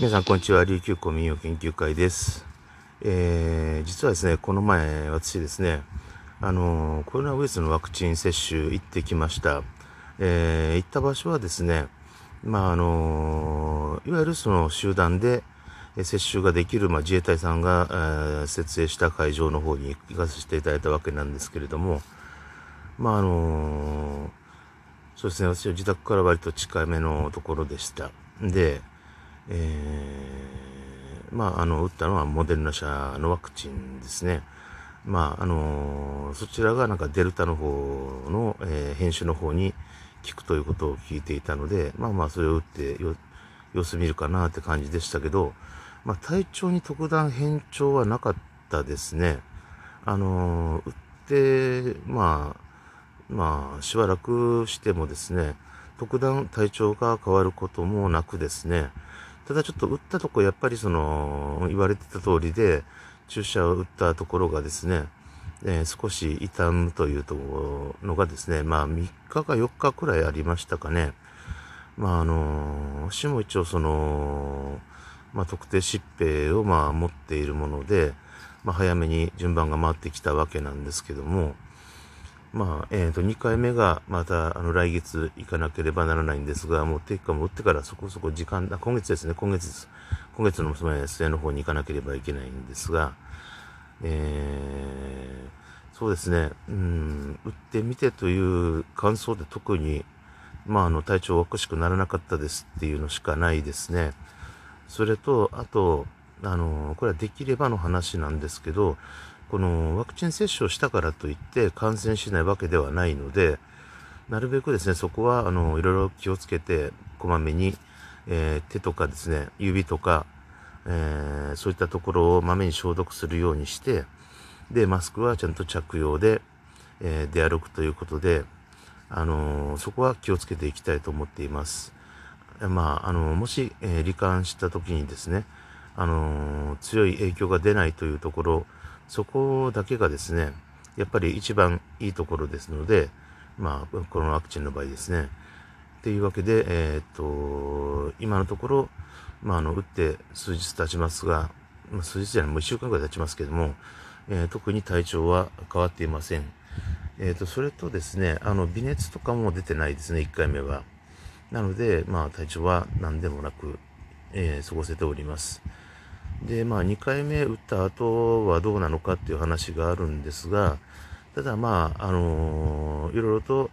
皆さん、こんにちは。琉球公民謡研究会です。えー、実はですね、この前、私ですね、あのコロナウイルスのワクチン接種行ってきました。えー、行った場所はですね、まあ、あのいわゆるその集団で接種ができる、まあ、自衛隊さんが、えー、設営した会場の方に行かせていただいたわけなんですけれども、まあ、あのそうですね、私は自宅から割と近めのところでした。で、えー、まあ、あの、打ったのはモデルナ社のワクチンですね。まあ、あのそちらがなんかデルタの方の、えー、編集の方に効くということを聞いていたので、まあまあ、それを打って様子見るかなって感じでしたけど、まあ、体調に特段変調はなかったですね。あの打って、まあ、まあ、しばらくしてもですね、特段体調が変わることもなくですね、ただちょっと打ったとこ、やっぱりその、言われてた通りで、注射を打ったところがですね、えー、少し痛むというとのがですね、まあ3日か4日くらいありましたかね。まああの、私も一応その、まあ特定疾病をまあ持っているもので、まあ早めに順番が回ってきたわけなんですけども、まあ、えっ、ー、と、2回目がまた、あの、来月行かなければならないんですが、もう、結果も打ってからそこそこ時間、今月ですね、今月、今月の末の方に行かなければいけないんですが、えー、そうですね、うん、打ってみてという感想で特に、まあ、あの、体調おかしくならなかったですっていうのしかないですね。それと、あと、あの、これはできればの話なんですけど、このワクチン接種をしたからといって感染しないわけではないので、なるべくですね、そこは、あの、いろいろ気をつけて、こまめに、えー、手とかですね、指とか、えー、そういったところをまめに消毒するようにして、で、マスクはちゃんと着用で、えー、出歩くということで、あのそこは気をつけていきたいと思っています。まあ、あのもし、え罹患した時にですね、あの強い影響が出ないというところ、そこだけがですね、やっぱり一番いいところですので、まあ、このワクチンの場合ですね。っていうわけで、えー、っと、今のところ、まあ、あの、打って数日経ちますが、まあ、数日じゃない、もう一週間ぐらい経ちますけども、えー、特に体調は変わっていません。えっ、と、それとですね、あの、微熱とかも出てないですね、1回目は。なので、まあ、体調は何でもなく、えー、過ごせております。で、まあ、2回目打った後はどうなのかっていう話があるんですが、ただ、まあ、あのー、いろいろと、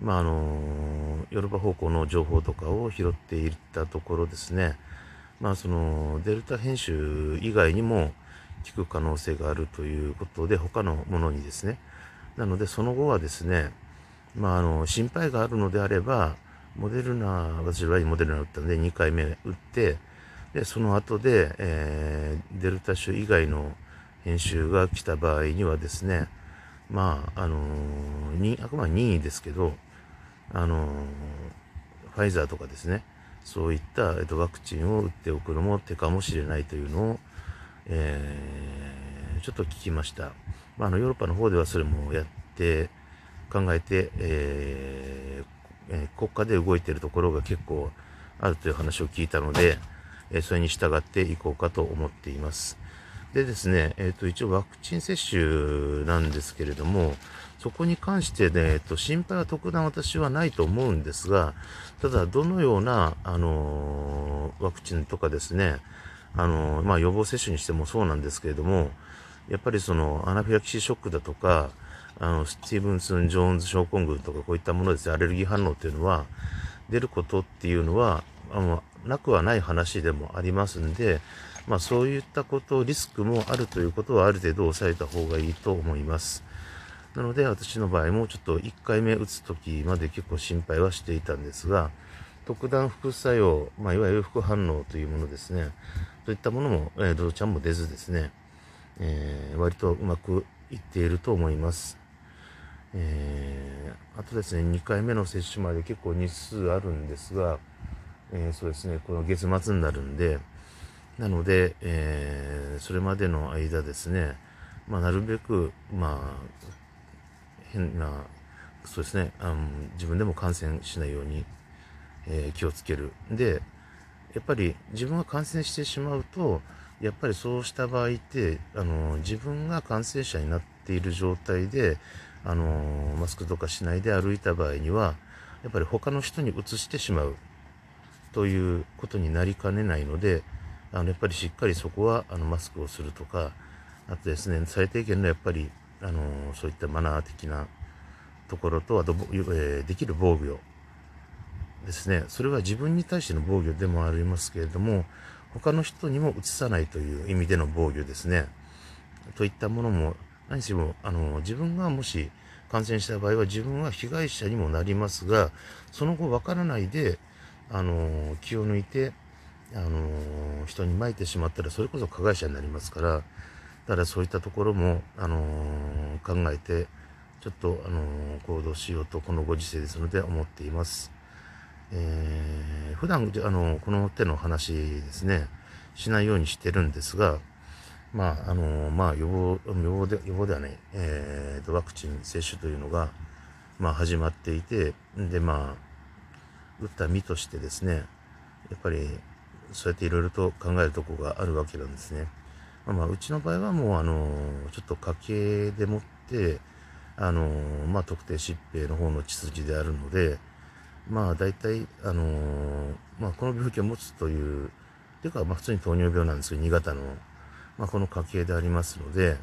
まあ、あのー、ヨーロッパ方向の情報とかを拾っていったところですね、まあ、その、デルタ編集以外にも効く可能性があるということで、他のものにですね、なので、その後はですね、まあ、あの、心配があるのであれば、モデルナ、私はモデルナ打ったので2回目打って、で、その後で、えー、デルタ種以外の編集が来た場合にはですね、まあ、あのー、あくまで任意ですけど、あの、ファイザーとかですね、そういった、えっと、ワクチンを打っておくのも手かもしれないというのを、えー、ちょっと聞きました。まあ、あの、ヨーロッパの方ではそれもやって、考えて、えーえー、国家で動いているところが結構あるという話を聞いたので、えそれに従っていこうかと思っています。でですね、えっ、ー、と、一応ワクチン接種なんですけれども、そこに関してね、えっ、と、心配は特段私はないと思うんですが、ただ、どのような、あのワクチンとかですね、あのまあ、予防接種にしてもそうなんですけれども、やっぱりその、アナフィラキシーショックだとか、あの、スティーブンスン・ジョーンズ症候群とかこういったものですね、アレルギー反応っていうのは、出ることっていうのは、あの、なくはない話でもありますんで、まあそういったこと、リスクもあるということはある程度抑えた方がいいと思います。なので私の場合もちょっと1回目打つ時まで結構心配はしていたんですが、特段副作用、まあ、いわゆる副反応というものですね、そういったものも、えー、どちゃんも出ずですね、えー、割とうまくいっていると思います。えー、あとですね、2回目の接種まで結構日数あるんですが、えー、そうですね、この月末になるんで、なので、えー、それまでの間ですね、まあ、なるべく、まあ、変な、そうですね、あの自分でも感染しないように、えー、気をつける。で、やっぱり自分が感染してしまうと、やっぱりそうした場合って、あの、自分が感染者になっている状態で、あの、マスクとかしないで歩いた場合には、やっぱり他の人にうつしてしまうということになりかねないので、あの、やっぱりしっかりそこは、あの、マスクをするとか、あとですね、最低限のやっぱり、あの、そういったマナー的なところと、あと、えー、できる防御ですね、それは自分に対しての防御でもありますけれども、他の人にも移さないという意味での防御ですね。といったものも、何しろ、あの、自分がもし感染した場合は自分は被害者にもなりますが、その後わからないで、あの、気を抜いて、あの、人に撒いてしまったら、それこそ加害者になりますから、だからそういったところも、あの、考えて、ちょっと、あの、行動しようと、このご時世ですので思っています。えー、普段、あの、この手の話ですね、しないようにしてるんですが、まあ、あの、まあ、予防、予防で、予防ではね、えー、と、ワクチン接種というのが、まあ、始まっていて、で、まあ、打った身としてですね、やっぱり、そうやっていろいろと考えるとこがあるわけなんですね。まあ、まあ、うちの場合はもう、あの、ちょっと家計でもって、あの、まあ、特定疾病の方の血筋であるので、まあ、大体、あのまあ、この病気を持つという、ていうか、まあ、普通に糖尿病なんですけど、2型の、まあ、この家系でありますので、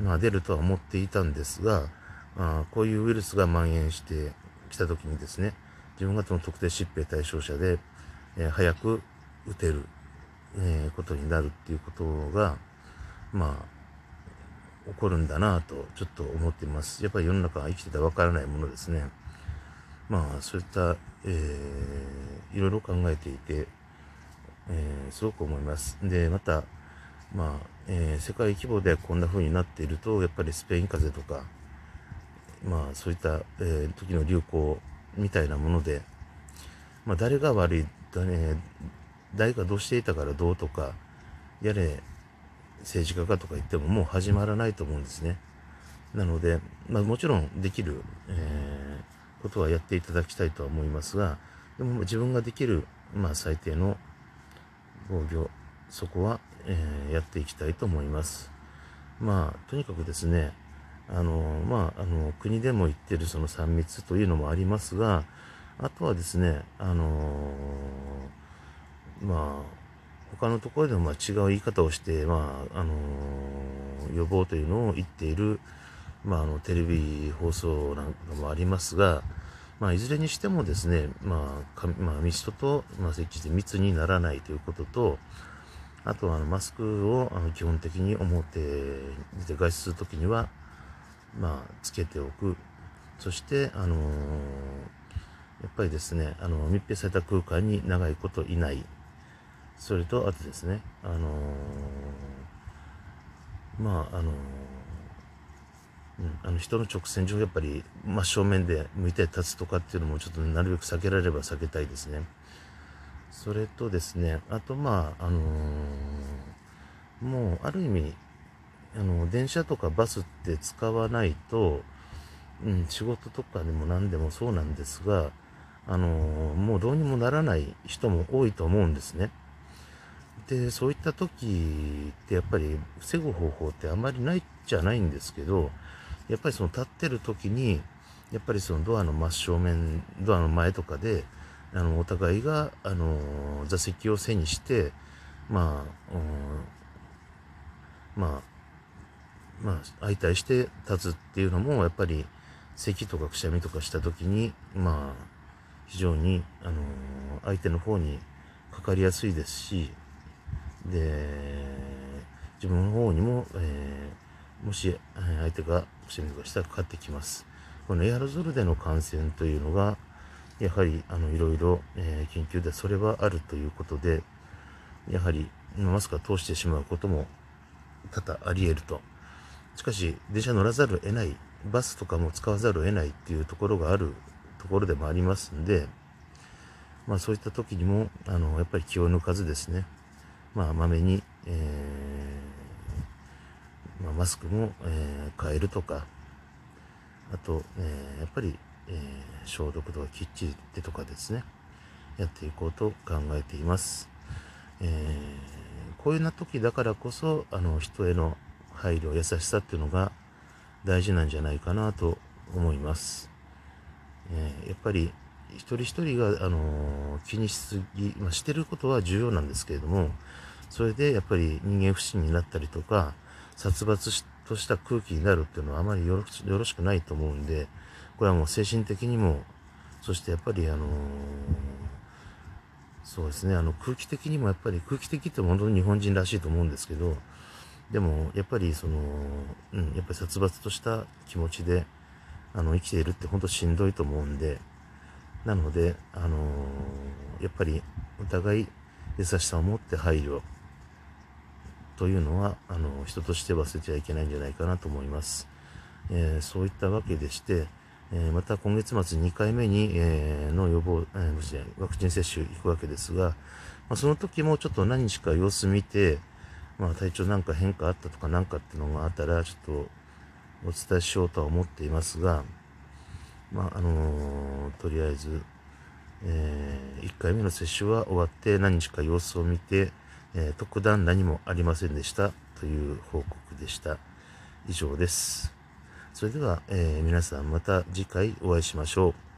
まあ、出るとは思っていたんですが、あ、こういうウイルスが蔓延してきたときにですね、自分がその特定疾病対象者で、えー、早く打てる、えー、ことになるっていうことが、まあ、起こるんだなと、ちょっと思っています。やっぱり世の中は生きててわからないものですね。まあ、そういった、えー、いろいろ考えていて、えー、すごく思います。で、また、まあ、えー、世界規模でこんな風になっていると、やっぱりスペイン風邪とか、まあ、そういった、えー、時の流行みたいなもので、まあ、誰が悪い、誰誰がどうしていたからどうとか、やれ、政治家かとか言ってももう始まらないと思うんですね。なので、まあ、もちろんできる、えー、ことはやっていただきたいとは思いますが、でも自分ができる、まあ、最低の防御、そこは、えー、やっていきたいと思います。まあ、とにかくですね、あの、まあ、あの、国でも言ってるその3密というのもありますが、あとはですね、あのまあ、他のところでもまあ違う言い方をして、まあ、あの予防というのを言っている、まあ、あの、テレビ放送なんかもありますが、まあ、いずれにしてもですね、まあ、かまあ、人と、まあ、設置して密にならないということと、あとはあのマスクをあの基本的に表にて外出するときには、まあ、つけておく。そして、あのー、やっぱりですね、あの、密閉された空間に長いこといない。それと、あとですね、あのー、まあ、あのー、うん、あの人の直線上やっぱり真正面で向いて立つとかっていうのもちょっとなるべく避けられれば避けたいですね。それとですね、あとまあ、あのー、もうある意味、あの、電車とかバスって使わないと、うん、仕事とかでも何でもそうなんですが、あの、もうどうにもならない人も多いと思うんですね。で、そういった時ってやっぱり防ぐ方法ってあまりないじゃないんですけど、やっぱりその立ってる時に、やっぱりそのドアの真正面、ドアの前とかで、あの、お互いが、あの、座席を背にして、まあ、まあ、まあ、相対して立つっていうのも、やっぱり、咳とかくしゃみとかした時に、まあ、非常に、あの相手の方にかかりやすいですし、で、自分の方にも、えー、もし相手がくしゃみとかしたらかかってきます。このエアロゾルでの感染というのが、やはり、あの、いろいろ、えー、研究でそれはあるということで、やはり、マスクを通してしまうことも多々あり得ると。しかし、電車乗らざるを得ない、バスとかも使わざるを得ないっていうところがあるところでもありますんで、まあそういった時にも、あの、やっぱり気を抜かずですね、まあ、まめに、えー、まあ、マスクも、えー、変えるとか、あと、えー、やっぱり、え、消毒とかきっちりってとかですね、やっていこうと考えています。え、こういうな時だからこそ、あの、人への配慮、優しさっていうのが大事なんじゃないかなと思います。えー、やっぱり、一人一人が、あの気にしすぎ、まあ、してることは重要なんですけれども、それでやっぱり人間不信になったりとか、殺伐とした空気になるっていうのはあまりよろしくないと思うんで、これはもう精神的にも、そしてやっぱりあのー、そうですね、あの空気的にもやっぱり空気的って本当に日本人らしいと思うんですけど、でもやっぱりその、うん、やっぱり殺伐とした気持ちで、あの生きているって本当しんどいと思うんで、なので、あのー、やっぱりお互い優しさを持って配慮というのは、あの、人として忘れちゃいけないんじゃないかなと思います。えー、そういったわけでして、え、また今月末2回目に、えー、の予防、えー、ワクチン接種行くわけですが、まあ、その時もちょっと何日か様子見て、まあ、体調なんか変化あったとかなんかっていうのがあったら、ちょっとお伝えしようとは思っていますが、まあ、あのー、とりあえず、えー、1回目の接種は終わって何日か様子を見て、えー、特段何もありませんでしたという報告でした。以上です。それでは、え、皆さんまた次回お会いしましょう。